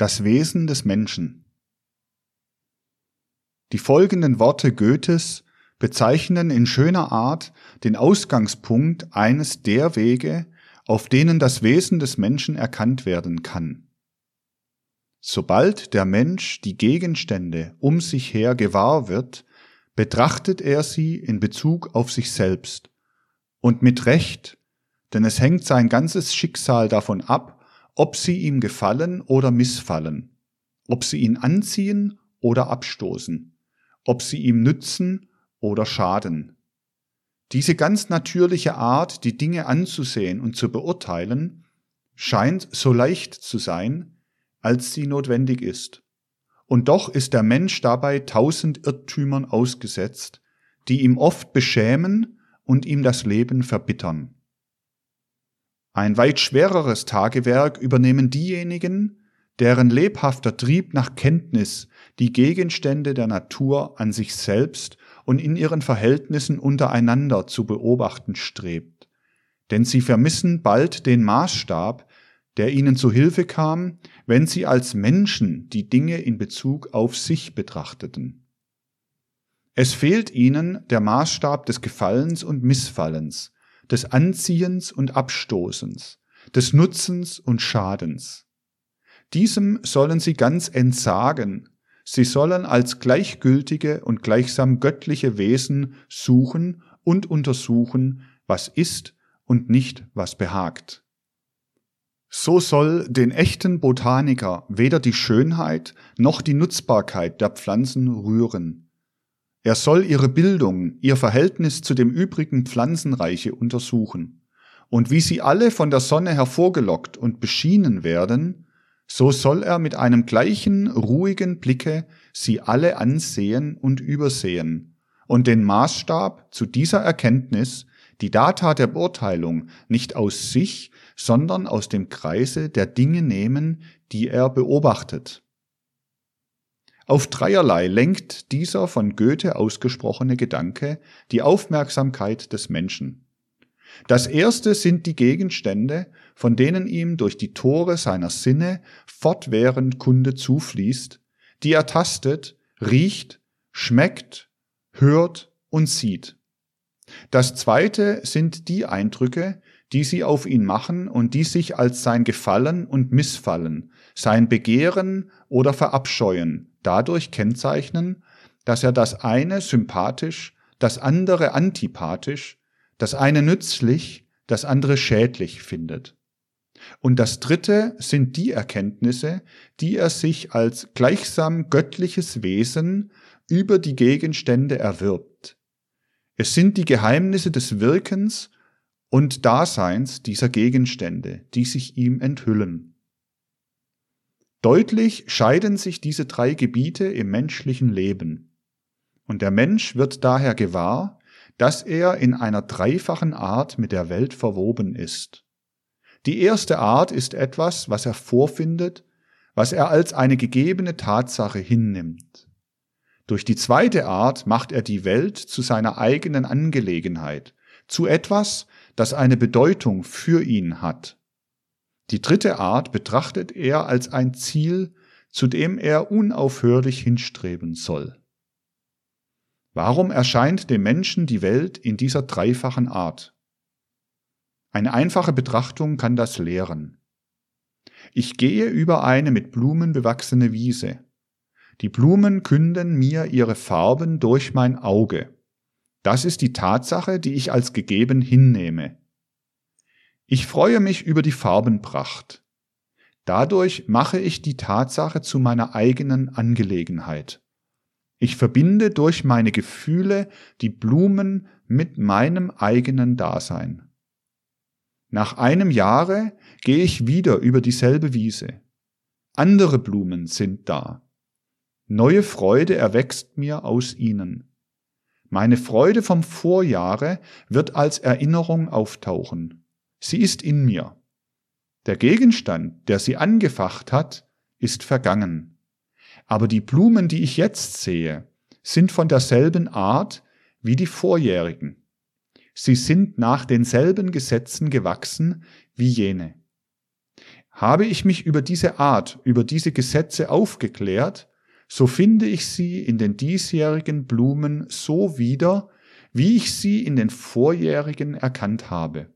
Das Wesen des Menschen. Die folgenden Worte Goethes bezeichnen in schöner Art den Ausgangspunkt eines der Wege, auf denen das Wesen des Menschen erkannt werden kann. Sobald der Mensch die Gegenstände um sich her gewahr wird, betrachtet er sie in Bezug auf sich selbst und mit Recht, denn es hängt sein ganzes Schicksal davon ab, ob sie ihm gefallen oder missfallen, ob sie ihn anziehen oder abstoßen, ob sie ihm nützen oder schaden. Diese ganz natürliche Art, die Dinge anzusehen und zu beurteilen, scheint so leicht zu sein, als sie notwendig ist. Und doch ist der Mensch dabei tausend Irrtümern ausgesetzt, die ihm oft beschämen und ihm das Leben verbittern. Ein weit schwereres Tagewerk übernehmen diejenigen, deren lebhafter Trieb nach Kenntnis die Gegenstände der Natur an sich selbst und in ihren Verhältnissen untereinander zu beobachten strebt. Denn sie vermissen bald den Maßstab, der ihnen zu Hilfe kam, wenn sie als Menschen die Dinge in Bezug auf sich betrachteten. Es fehlt ihnen der Maßstab des Gefallens und Missfallens, des Anziehens und Abstoßens, des Nutzens und Schadens. Diesem sollen sie ganz entsagen, sie sollen als gleichgültige und gleichsam göttliche Wesen suchen und untersuchen, was ist und nicht, was behagt. So soll den echten Botaniker weder die Schönheit noch die Nutzbarkeit der Pflanzen rühren, er soll ihre Bildung, ihr Verhältnis zu dem übrigen Pflanzenreiche untersuchen. Und wie sie alle von der Sonne hervorgelockt und beschienen werden, so soll er mit einem gleichen ruhigen Blicke sie alle ansehen und übersehen und den Maßstab zu dieser Erkenntnis, die Data der Beurteilung nicht aus sich, sondern aus dem Kreise der Dinge nehmen, die er beobachtet. Auf dreierlei lenkt dieser von Goethe ausgesprochene Gedanke die Aufmerksamkeit des Menschen. Das erste sind die Gegenstände, von denen ihm durch die Tore seiner Sinne fortwährend Kunde zufließt, die er tastet, riecht, schmeckt, hört und sieht. Das zweite sind die Eindrücke, die sie auf ihn machen und die sich als sein Gefallen und Missfallen, sein Begehren oder Verabscheuen dadurch kennzeichnen, dass er das eine sympathisch, das andere antipathisch, das eine nützlich, das andere schädlich findet. Und das dritte sind die Erkenntnisse, die er sich als gleichsam göttliches Wesen über die Gegenstände erwirbt. Es sind die Geheimnisse des Wirkens und Daseins dieser Gegenstände, die sich ihm enthüllen. Deutlich scheiden sich diese drei Gebiete im menschlichen Leben. Und der Mensch wird daher gewahr, dass er in einer dreifachen Art mit der Welt verwoben ist. Die erste Art ist etwas, was er vorfindet, was er als eine gegebene Tatsache hinnimmt. Durch die zweite Art macht er die Welt zu seiner eigenen Angelegenheit, zu etwas, das eine Bedeutung für ihn hat. Die dritte Art betrachtet er als ein Ziel, zu dem er unaufhörlich hinstreben soll. Warum erscheint dem Menschen die Welt in dieser dreifachen Art? Eine einfache Betrachtung kann das lehren. Ich gehe über eine mit Blumen bewachsene Wiese. Die Blumen künden mir ihre Farben durch mein Auge. Das ist die Tatsache, die ich als gegeben hinnehme. Ich freue mich über die Farbenpracht. Dadurch mache ich die Tatsache zu meiner eigenen Angelegenheit. Ich verbinde durch meine Gefühle die Blumen mit meinem eigenen Dasein. Nach einem Jahre gehe ich wieder über dieselbe Wiese. Andere Blumen sind da. Neue Freude erwächst mir aus ihnen. Meine Freude vom Vorjahre wird als Erinnerung auftauchen. Sie ist in mir. Der Gegenstand, der sie angefacht hat, ist vergangen. Aber die Blumen, die ich jetzt sehe, sind von derselben Art wie die vorjährigen. Sie sind nach denselben Gesetzen gewachsen wie jene. Habe ich mich über diese Art, über diese Gesetze aufgeklärt, so finde ich sie in den diesjährigen Blumen so wieder, wie ich sie in den vorjährigen erkannt habe.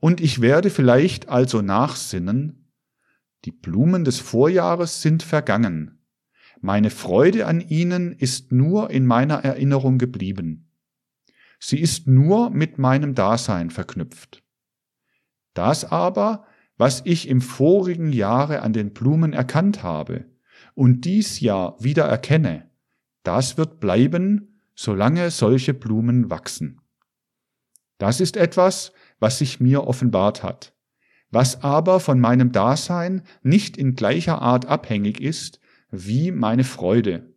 Und ich werde vielleicht also nachsinnen, die Blumen des Vorjahres sind vergangen, meine Freude an ihnen ist nur in meiner Erinnerung geblieben. Sie ist nur mit meinem Dasein verknüpft. Das aber, was ich im vorigen Jahre an den Blumen erkannt habe und dies Jahr wieder erkenne, das wird bleiben, solange solche Blumen wachsen. Das ist etwas, was sich mir offenbart hat, was aber von meinem Dasein nicht in gleicher Art abhängig ist wie meine Freude.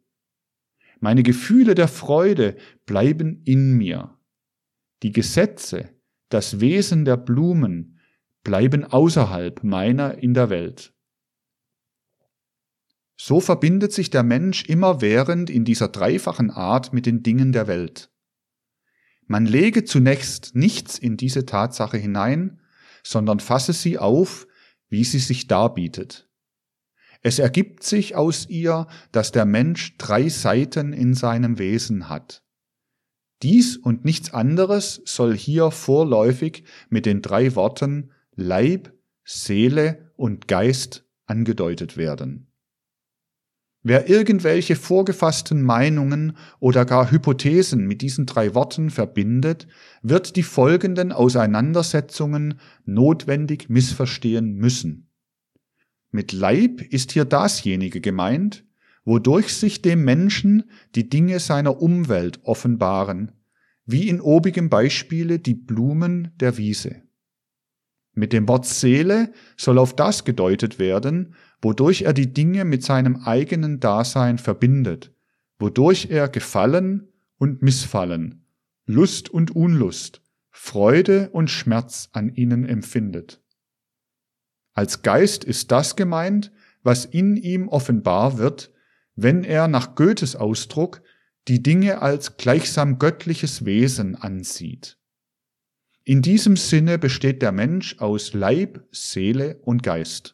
Meine Gefühle der Freude bleiben in mir. Die Gesetze, das Wesen der Blumen bleiben außerhalb meiner in der Welt. So verbindet sich der Mensch immerwährend in dieser dreifachen Art mit den Dingen der Welt. Man lege zunächst nichts in diese Tatsache hinein, sondern fasse sie auf, wie sie sich darbietet. Es ergibt sich aus ihr, dass der Mensch drei Seiten in seinem Wesen hat. Dies und nichts anderes soll hier vorläufig mit den drei Worten Leib, Seele und Geist angedeutet werden. Wer irgendwelche vorgefassten Meinungen oder gar Hypothesen mit diesen drei Worten verbindet, wird die folgenden Auseinandersetzungen notwendig missverstehen müssen. Mit Leib ist hier dasjenige gemeint, wodurch sich dem Menschen die Dinge seiner Umwelt offenbaren, wie in obigem Beispiele die Blumen der Wiese. Mit dem Wort Seele soll auf das gedeutet werden, wodurch er die Dinge mit seinem eigenen Dasein verbindet, wodurch er Gefallen und Missfallen, Lust und Unlust, Freude und Schmerz an ihnen empfindet. Als Geist ist das gemeint, was in ihm offenbar wird, wenn er nach Goethes Ausdruck die Dinge als gleichsam göttliches Wesen ansieht. In diesem Sinne besteht der Mensch aus Leib, Seele und Geist.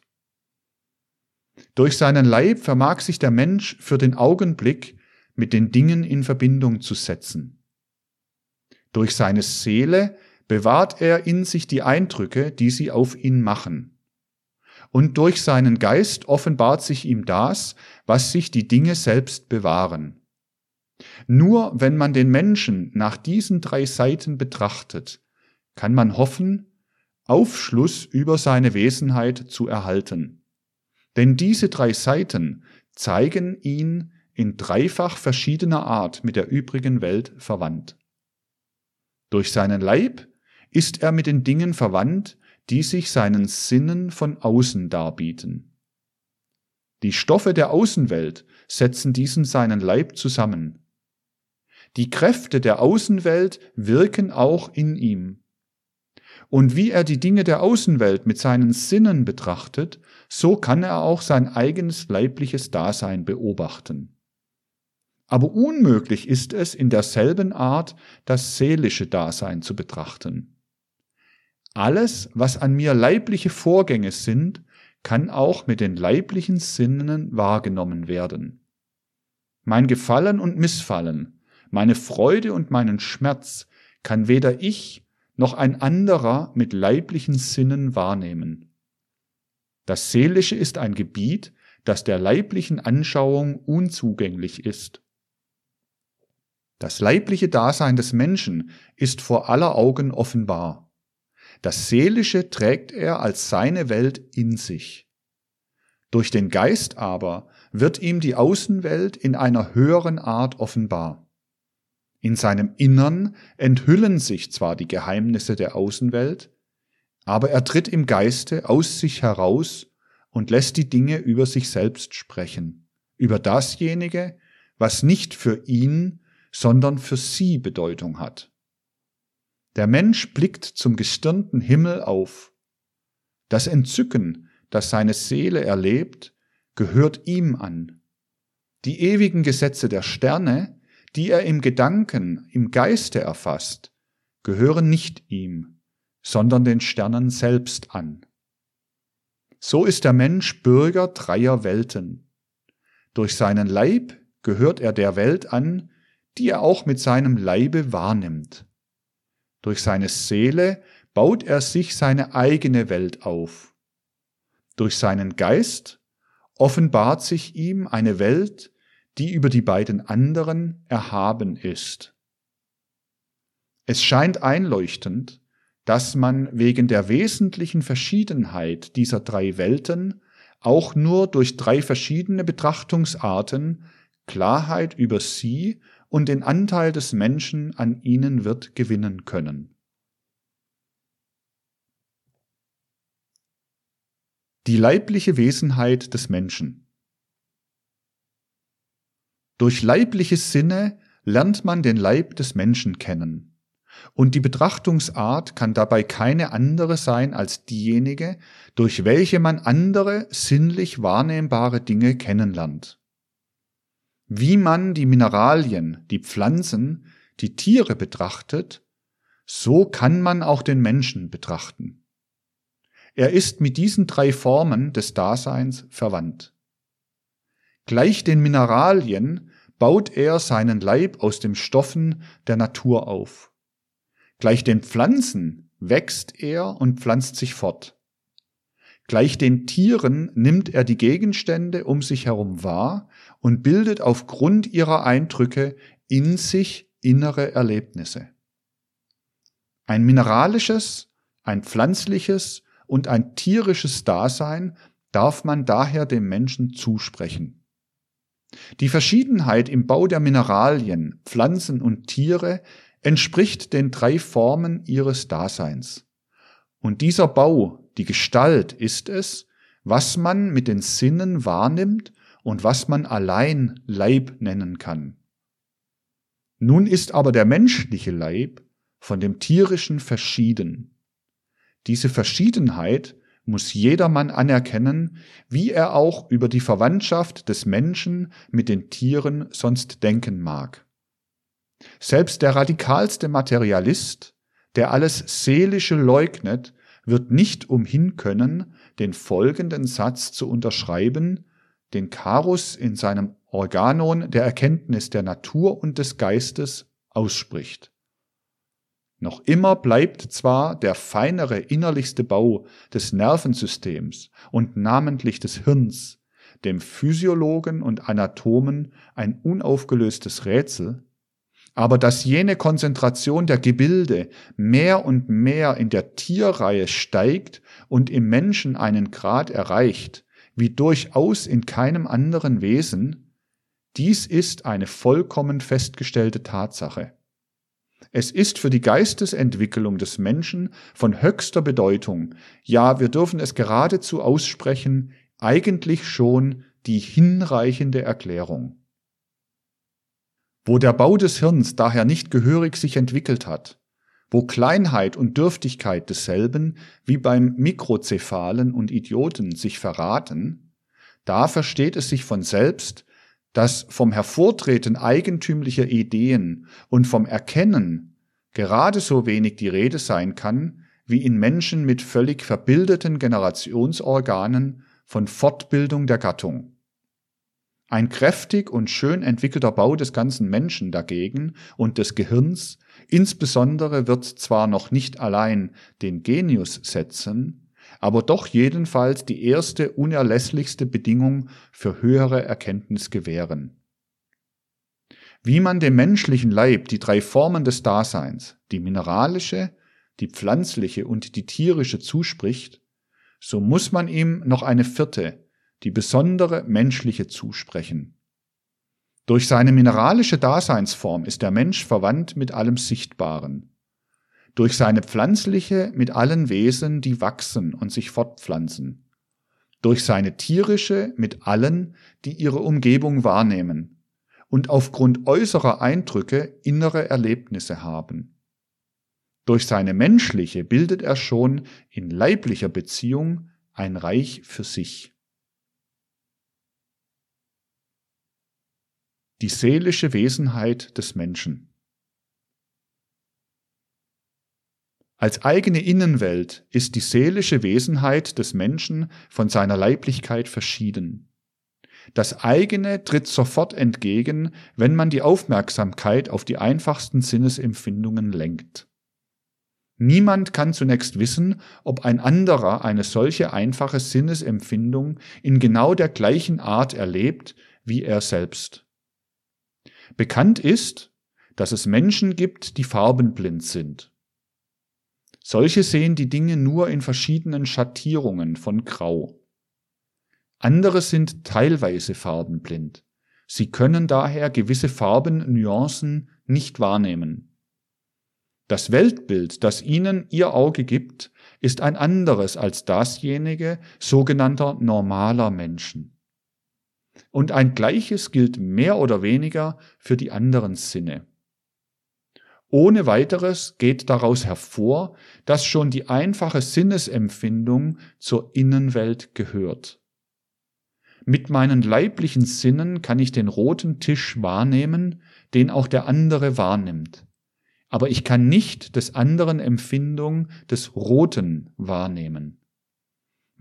Durch seinen Leib vermag sich der Mensch für den Augenblick mit den Dingen in Verbindung zu setzen. Durch seine Seele bewahrt er in sich die Eindrücke, die sie auf ihn machen. Und durch seinen Geist offenbart sich ihm das, was sich die Dinge selbst bewahren. Nur wenn man den Menschen nach diesen drei Seiten betrachtet, kann man hoffen, Aufschluss über seine Wesenheit zu erhalten. Denn diese drei Seiten zeigen ihn in dreifach verschiedener Art mit der übrigen Welt verwandt. Durch seinen Leib ist er mit den Dingen verwandt, die sich seinen Sinnen von außen darbieten. Die Stoffe der Außenwelt setzen diesen seinen Leib zusammen. Die Kräfte der Außenwelt wirken auch in ihm. Und wie er die Dinge der Außenwelt mit seinen Sinnen betrachtet, so kann er auch sein eigenes leibliches Dasein beobachten. Aber unmöglich ist es, in derselben Art das seelische Dasein zu betrachten. Alles, was an mir leibliche Vorgänge sind, kann auch mit den leiblichen Sinnen wahrgenommen werden. Mein Gefallen und Missfallen, meine Freude und meinen Schmerz kann weder ich noch ein anderer mit leiblichen Sinnen wahrnehmen. Das Seelische ist ein Gebiet, das der leiblichen Anschauung unzugänglich ist. Das leibliche Dasein des Menschen ist vor aller Augen offenbar. Das Seelische trägt er als seine Welt in sich. Durch den Geist aber wird ihm die Außenwelt in einer höheren Art offenbar. In seinem Innern enthüllen sich zwar die Geheimnisse der Außenwelt, aber er tritt im Geiste aus sich heraus und lässt die Dinge über sich selbst sprechen, über dasjenige, was nicht für ihn, sondern für sie Bedeutung hat. Der Mensch blickt zum gestirnten Himmel auf. Das Entzücken, das seine Seele erlebt, gehört ihm an. Die ewigen Gesetze der Sterne, die er im Gedanken, im Geiste erfasst, gehören nicht ihm, sondern den Sternen selbst an. So ist der Mensch Bürger dreier Welten. Durch seinen Leib gehört er der Welt an, die er auch mit seinem Leibe wahrnimmt. Durch seine Seele baut er sich seine eigene Welt auf. Durch seinen Geist offenbart sich ihm eine Welt, die über die beiden anderen erhaben ist. Es scheint einleuchtend, dass man wegen der wesentlichen Verschiedenheit dieser drei Welten auch nur durch drei verschiedene Betrachtungsarten Klarheit über sie und den Anteil des Menschen an ihnen wird gewinnen können. Die leibliche Wesenheit des Menschen Durch leibliche Sinne lernt man den Leib des Menschen kennen. Und die Betrachtungsart kann dabei keine andere sein als diejenige, durch welche man andere sinnlich wahrnehmbare Dinge kennenlernt. Wie man die Mineralien, die Pflanzen, die Tiere betrachtet, so kann man auch den Menschen betrachten. Er ist mit diesen drei Formen des Daseins verwandt. Gleich den Mineralien baut er seinen Leib aus den Stoffen der Natur auf. Gleich den Pflanzen wächst er und pflanzt sich fort. Gleich den Tieren nimmt er die Gegenstände um sich herum wahr und bildet aufgrund ihrer Eindrücke in sich innere Erlebnisse. Ein mineralisches, ein pflanzliches und ein tierisches Dasein darf man daher dem Menschen zusprechen. Die Verschiedenheit im Bau der Mineralien, Pflanzen und Tiere entspricht den drei Formen ihres Daseins. Und dieser Bau, die Gestalt ist es, was man mit den Sinnen wahrnimmt und was man allein Leib nennen kann. Nun ist aber der menschliche Leib von dem tierischen verschieden. Diese Verschiedenheit muss jedermann anerkennen, wie er auch über die Verwandtschaft des Menschen mit den Tieren sonst denken mag. Selbst der radikalste Materialist, der alles Seelische leugnet, wird nicht umhin können, den folgenden Satz zu unterschreiben, den Carus in seinem Organon der Erkenntnis der Natur und des Geistes ausspricht. Noch immer bleibt zwar der feinere innerlichste Bau des Nervensystems und namentlich des Hirns dem Physiologen und Anatomen ein unaufgelöstes Rätsel, aber dass jene Konzentration der Gebilde mehr und mehr in der Tierreihe steigt und im Menschen einen Grad erreicht, wie durchaus in keinem anderen Wesen, dies ist eine vollkommen festgestellte Tatsache. Es ist für die Geistesentwicklung des Menschen von höchster Bedeutung, ja wir dürfen es geradezu aussprechen, eigentlich schon die hinreichende Erklärung. Wo der Bau des Hirns daher nicht gehörig sich entwickelt hat, wo Kleinheit und Dürftigkeit desselben wie beim Mikrozephalen und Idioten sich verraten, da versteht es sich von selbst, dass vom Hervortreten eigentümlicher Ideen und vom Erkennen gerade so wenig die Rede sein kann, wie in Menschen mit völlig verbildeten Generationsorganen von Fortbildung der Gattung. Ein kräftig und schön entwickelter Bau des ganzen Menschen dagegen und des Gehirns insbesondere wird zwar noch nicht allein den Genius setzen, aber doch jedenfalls die erste unerlässlichste Bedingung für höhere Erkenntnis gewähren. Wie man dem menschlichen Leib die drei Formen des Daseins, die mineralische, die pflanzliche und die tierische zuspricht, so muss man ihm noch eine vierte, die besondere menschliche zusprechen. Durch seine mineralische Daseinsform ist der Mensch verwandt mit allem Sichtbaren. Durch seine pflanzliche mit allen Wesen, die wachsen und sich fortpflanzen. Durch seine tierische mit allen, die ihre Umgebung wahrnehmen und aufgrund äußerer Eindrücke innere Erlebnisse haben. Durch seine menschliche bildet er schon in leiblicher Beziehung ein Reich für sich. Die seelische Wesenheit des Menschen. Als eigene Innenwelt ist die seelische Wesenheit des Menschen von seiner Leiblichkeit verschieden. Das eigene tritt sofort entgegen, wenn man die Aufmerksamkeit auf die einfachsten Sinnesempfindungen lenkt. Niemand kann zunächst wissen, ob ein anderer eine solche einfache Sinnesempfindung in genau der gleichen Art erlebt wie er selbst. Bekannt ist, dass es Menschen gibt, die farbenblind sind. Solche sehen die Dinge nur in verschiedenen Schattierungen von Grau. Andere sind teilweise farbenblind. Sie können daher gewisse Farbennuancen nicht wahrnehmen. Das Weltbild, das ihnen ihr Auge gibt, ist ein anderes als dasjenige sogenannter normaler Menschen. Und ein gleiches gilt mehr oder weniger für die anderen Sinne. Ohne weiteres geht daraus hervor, dass schon die einfache Sinnesempfindung zur Innenwelt gehört. Mit meinen leiblichen Sinnen kann ich den roten Tisch wahrnehmen, den auch der andere wahrnimmt. Aber ich kann nicht des anderen Empfindung des Roten wahrnehmen.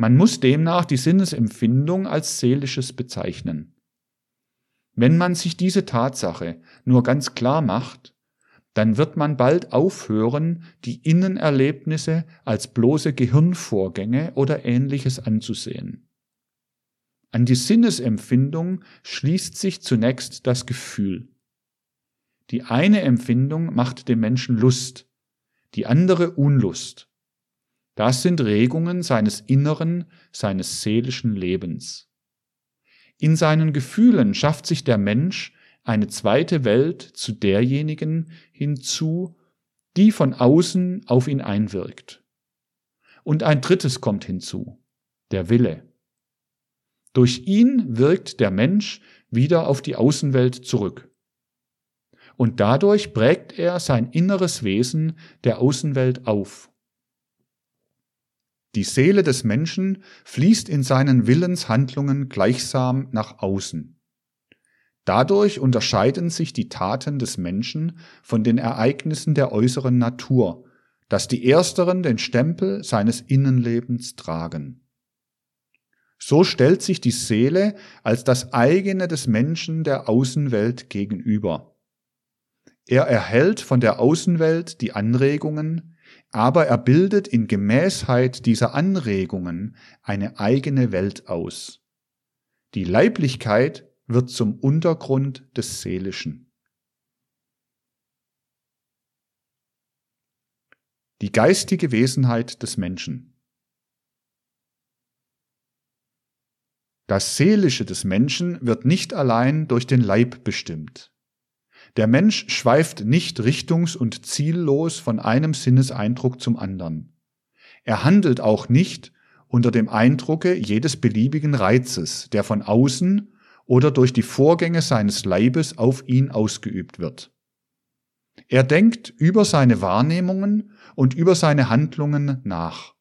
Man muss demnach die Sinnesempfindung als seelisches bezeichnen. Wenn man sich diese Tatsache nur ganz klar macht, dann wird man bald aufhören, die Innenerlebnisse als bloße Gehirnvorgänge oder ähnliches anzusehen. An die Sinnesempfindung schließt sich zunächst das Gefühl. Die eine Empfindung macht dem Menschen Lust, die andere Unlust. Das sind Regungen seines inneren, seines seelischen Lebens. In seinen Gefühlen schafft sich der Mensch eine zweite Welt zu derjenigen hinzu, die von außen auf ihn einwirkt. Und ein drittes kommt hinzu, der Wille. Durch ihn wirkt der Mensch wieder auf die Außenwelt zurück. Und dadurch prägt er sein inneres Wesen der Außenwelt auf. Die Seele des Menschen fließt in seinen Willenshandlungen gleichsam nach außen. Dadurch unterscheiden sich die Taten des Menschen von den Ereignissen der äußeren Natur, dass die ersteren den Stempel seines Innenlebens tragen. So stellt sich die Seele als das eigene des Menschen der Außenwelt gegenüber. Er erhält von der Außenwelt die Anregungen, aber er bildet in Gemäßheit dieser Anregungen eine eigene Welt aus. Die Leiblichkeit wird zum Untergrund des Seelischen. Die geistige Wesenheit des Menschen. Das Seelische des Menschen wird nicht allein durch den Leib bestimmt. Der Mensch schweift nicht richtungs- und ziellos von einem Sinneseindruck zum anderen. Er handelt auch nicht unter dem Eindrucke jedes beliebigen Reizes, der von außen oder durch die Vorgänge seines Leibes auf ihn ausgeübt wird. Er denkt über seine Wahrnehmungen und über seine Handlungen nach.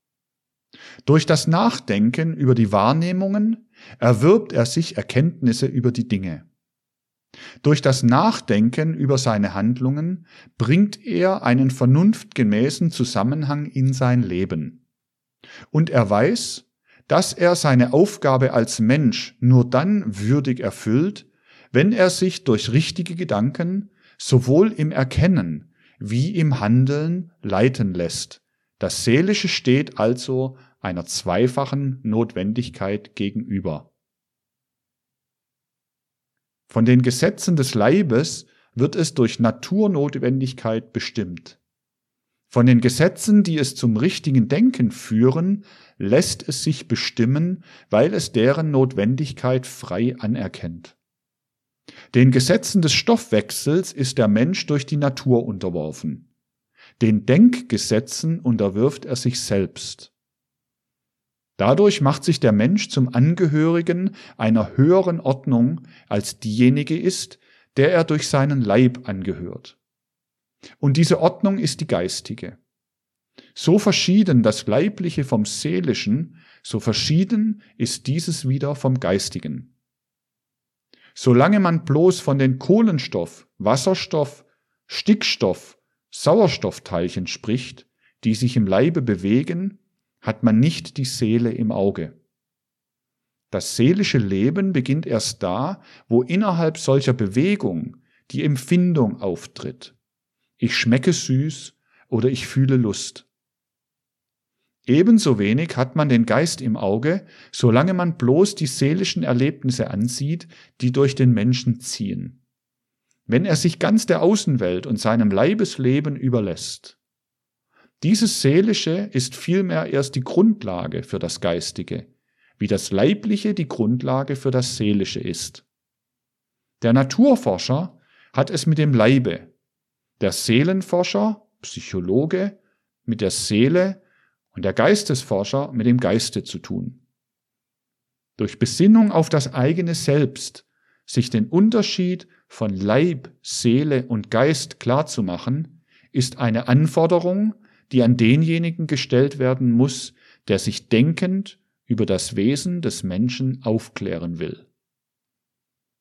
Durch das Nachdenken über die Wahrnehmungen erwirbt er sich Erkenntnisse über die Dinge. Durch das Nachdenken über seine Handlungen bringt er einen vernunftgemäßen Zusammenhang in sein Leben. Und er weiß, dass er seine Aufgabe als Mensch nur dann würdig erfüllt, wenn er sich durch richtige Gedanken sowohl im Erkennen wie im Handeln leiten lässt. Das Seelische steht also einer zweifachen Notwendigkeit gegenüber. Von den Gesetzen des Leibes wird es durch Naturnotwendigkeit bestimmt. Von den Gesetzen, die es zum richtigen Denken führen, lässt es sich bestimmen, weil es deren Notwendigkeit frei anerkennt. Den Gesetzen des Stoffwechsels ist der Mensch durch die Natur unterworfen. Den Denkgesetzen unterwirft er sich selbst. Dadurch macht sich der Mensch zum Angehörigen einer höheren Ordnung, als diejenige ist, der er durch seinen Leib angehört. Und diese Ordnung ist die geistige. So verschieden das Leibliche vom Seelischen, so verschieden ist dieses wieder vom Geistigen. Solange man bloß von den Kohlenstoff, Wasserstoff, Stickstoff, Sauerstoffteilchen spricht, die sich im Leibe bewegen, hat man nicht die Seele im Auge. Das seelische Leben beginnt erst da, wo innerhalb solcher Bewegung die Empfindung auftritt. Ich schmecke süß oder ich fühle Lust. Ebenso wenig hat man den Geist im Auge, solange man bloß die seelischen Erlebnisse ansieht, die durch den Menschen ziehen. Wenn er sich ganz der Außenwelt und seinem Leibesleben überlässt. Dieses Seelische ist vielmehr erst die Grundlage für das Geistige, wie das Leibliche die Grundlage für das Seelische ist. Der Naturforscher hat es mit dem Leibe, der Seelenforscher, Psychologe, mit der Seele und der Geistesforscher mit dem Geiste zu tun. Durch Besinnung auf das eigene Selbst sich den Unterschied von Leib, Seele und Geist klarzumachen, ist eine Anforderung, die an denjenigen gestellt werden muss, der sich denkend über das Wesen des Menschen aufklären will.